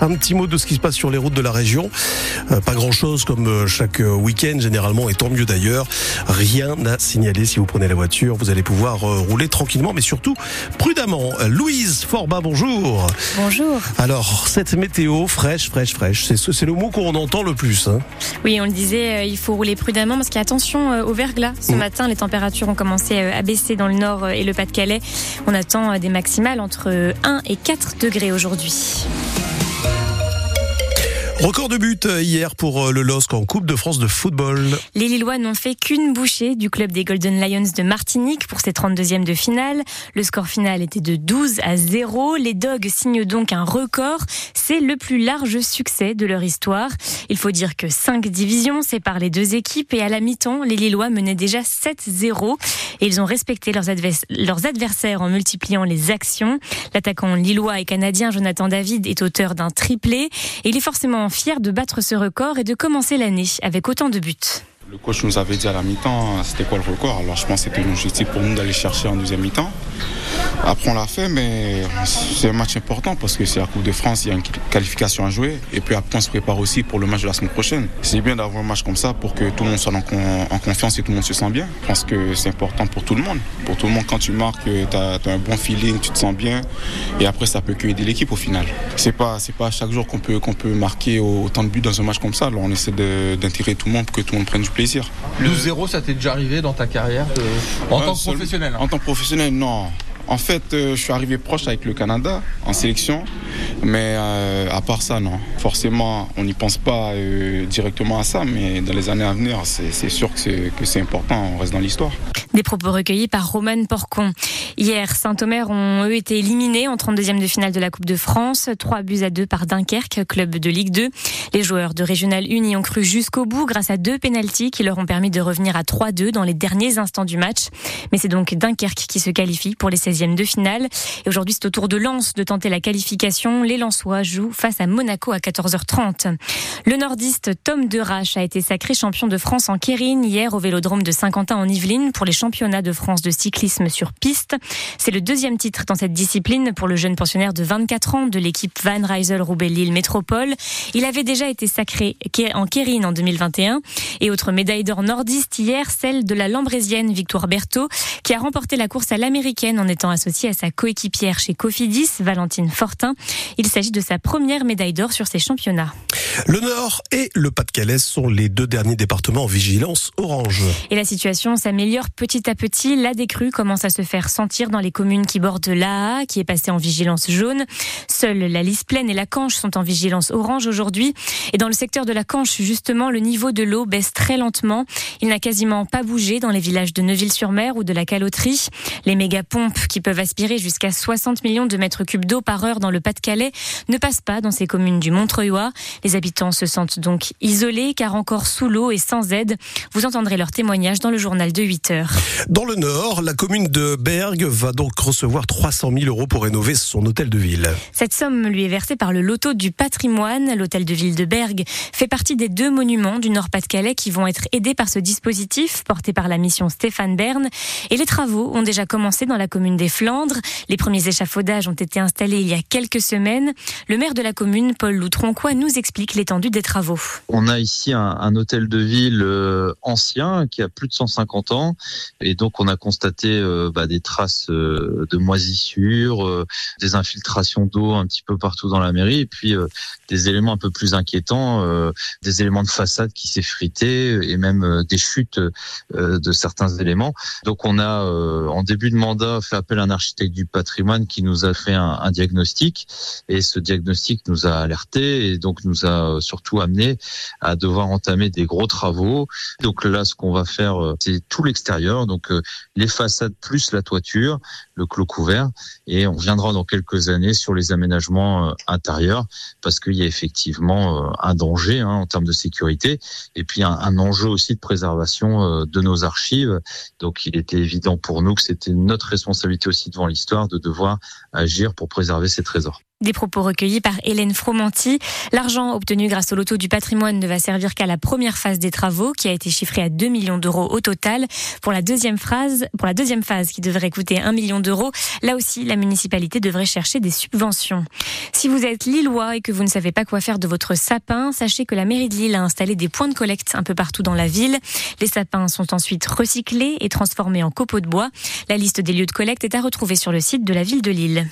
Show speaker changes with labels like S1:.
S1: Un petit mot de ce qui se passe sur les routes de la région. Euh, pas grand-chose comme euh, chaque euh, week-end généralement, et tant mieux d'ailleurs. Rien à signaler si vous prenez la voiture. Vous allez pouvoir rouler tranquillement, mais surtout prudemment. Louise Forba, bonjour.
S2: Bonjour.
S1: Alors, cette météo fraîche, fraîche, fraîche, c'est le mot qu'on entend le plus. Hein.
S2: Oui, on le disait, il faut rouler prudemment parce qu'il y a attention au verglas. Ce mm. matin, les températures ont commencé à baisser dans le nord et le Pas-de-Calais. On attend des maximales entre 1 et 4 degrés aujourd'hui.
S1: Record de but euh, hier pour euh, le LOSC en Coupe de France de football.
S2: Les Lillois n'ont fait qu'une bouchée du club des Golden Lions de Martinique pour ses 32e de finale. Le score final était de 12 à 0. Les Dogs signent donc un record. C'est le plus large succès de leur histoire. Il faut dire que cinq divisions séparent les deux équipes et à la mi-temps, les Lillois menaient déjà 7-0 et ils ont respecté leurs, leurs adversaires en multipliant les actions. L'attaquant lillois et canadien Jonathan David est auteur d'un triplé et il est forcément fier de battre ce record et de commencer l'année avec autant de buts.
S3: Le coach nous avait dit à la mi-temps c'était quoi le record? Alors je pense que c'était une justice pour nous d'aller chercher en deuxième mi-temps. Après, on l'a fait, mais c'est un match important parce que c'est la Coupe de France, il y a une qualification à jouer. Et puis après, on se prépare aussi pour le match de la semaine prochaine. C'est bien d'avoir un match comme ça pour que tout le monde soit en, confiance et tout le monde se sent bien. Je pense que c'est important pour tout le monde. Pour tout le monde, quand tu marques, tu as, un bon feeling, tu te sens bien. Et après, ça peut que aider l'équipe au final. C'est pas, c'est pas chaque jour qu'on peut, qu'on peut marquer autant de buts dans un match comme ça. Alors on essaie d'intégrer tout le monde pour que tout le monde prenne du plaisir.
S4: Le 0 ça t'est déjà arrivé dans ta carrière en tant que professionnel
S3: hein? En tant que professionnel, non. En fait, euh, je suis arrivé proche avec le Canada en sélection, mais euh, à part ça, non. Forcément, on n'y pense pas euh, directement à ça, mais dans les années à venir, c'est sûr que c'est important, on reste dans l'histoire.
S2: Des propos recueillis par Roman Porcon. Hier, Saint-Omer ont eux été éliminés en 32e de finale de la Coupe de France. 3 buts à 2 par Dunkerque, club de Ligue 2. Les joueurs de Régional Uni ont cru jusqu'au bout grâce à deux pénalties qui leur ont permis de revenir à 3-2 dans les derniers instants du match. Mais c'est donc Dunkerque qui se qualifie pour les 16e de finale. Et aujourd'hui, c'est au tour de Lens de tenter la qualification. Les Lensois jouent face à Monaco à 14h30. Le nordiste Tom Derache a été sacré champion de France en Kérine hier au Vélodrome de Saint-Quentin en Yvelines pour les championnats de France de cyclisme sur piste. C'est le deuxième titre dans cette discipline pour le jeune pensionnaire de 24 ans de l'équipe Van Rysel Roubaix Lille Métropole. Il avait déjà été sacré en Kérine en 2021 et autre médaille d'or nordiste hier, celle de la Lambrésienne Victoire Berthaud qui a remporté la course à l'américaine en étant associée à sa coéquipière chez Cofidis, Valentine Fortin. Il s'agit de sa première médaille d'or sur ces championnats.
S1: Le Nord et le Pas-de-Calais sont les deux derniers départements en vigilance orange.
S2: Et la situation s'améliore petit à petit. La décrue commence à se faire sentir dans les communes qui bordent l'AA, qui est passée en vigilance jaune. Seules la Lys Plaine et la Canche sont en vigilance orange aujourd'hui. Et dans le secteur de la Canche, justement, le niveau de l'eau baisse très lentement. Il n'a quasiment pas bougé dans les villages de Neuville-sur-Mer ou de la Caloterie. Les méga-pompes qui peuvent aspirer jusqu'à 60 millions de mètres cubes d'eau par heure dans le Pas-de-Calais ne passent pas dans ces communes du Montreuil. Les habitants se sentent donc isolés car encore sous l'eau et sans aide. Vous entendrez leur témoignage dans le journal de 8 heures.
S1: Dans le Nord, la commune de Bergue va donc recevoir 300 000 euros pour rénover son hôtel de ville.
S2: Cette somme lui est versée par le loto du patrimoine. L'hôtel de ville de Bergue fait partie des deux monuments du Nord-Pas-de-Calais qui vont être aidés par ce dispositif porté par la mission Stéphane Bern. Et les travaux ont déjà commencé dans la commune des Flandres. Les premiers échafaudages ont été installés il y a quelques semaines. Le maire de la commune, Paul Loutronquois, nous explique l'étendue des travaux.
S5: On a ici un, hôtel de ville euh, ancien qui a plus de 150 ans et donc on a constaté euh, bah, des traces euh, de moisissures, des infiltrations d'eau un petit peu partout dans la mairie et puis des éléments un peu plus inquiétants, des éléments de façade qui s'effritaient et même des chutes de certains éléments. Donc on a en début de mandat fait appel à un architecte du patrimoine qui nous a fait un, un diagnostic et ce diagnostic nous a alerté et donc nous a euh, surtout amené à devoir entamer des gros travaux. Donc là, ce qu'on va faire, euh, c'est tout l'extérieur, donc euh, les façades plus la toiture, le clos couvert, et on reviendra dans quelques années sur les aménagements intérieurs, parce qu'il y a effectivement un danger hein, en termes de sécurité, et puis un, un enjeu aussi de préservation de nos archives. Donc il était évident pour nous que c'était notre responsabilité aussi devant l'histoire de devoir agir pour préserver ces trésors.
S2: Des propos recueillis par Hélène Fromanti. L'argent obtenu grâce au loto du patrimoine ne va servir qu'à la première phase des travaux, qui a été chiffrée à 2 millions d'euros au total. Pour la deuxième phase, pour la deuxième phase, qui devrait coûter 1 million d'euros, là aussi, la municipalité devrait chercher des subventions. Si vous êtes lillois et que vous ne savez pas quoi faire de votre sapin, sachez que la mairie de Lille a installé des points de collecte un peu partout dans la ville. Les sapins sont ensuite recyclés et transformés en copeaux de bois. La liste des lieux de collecte est à retrouver sur le site de la ville de Lille.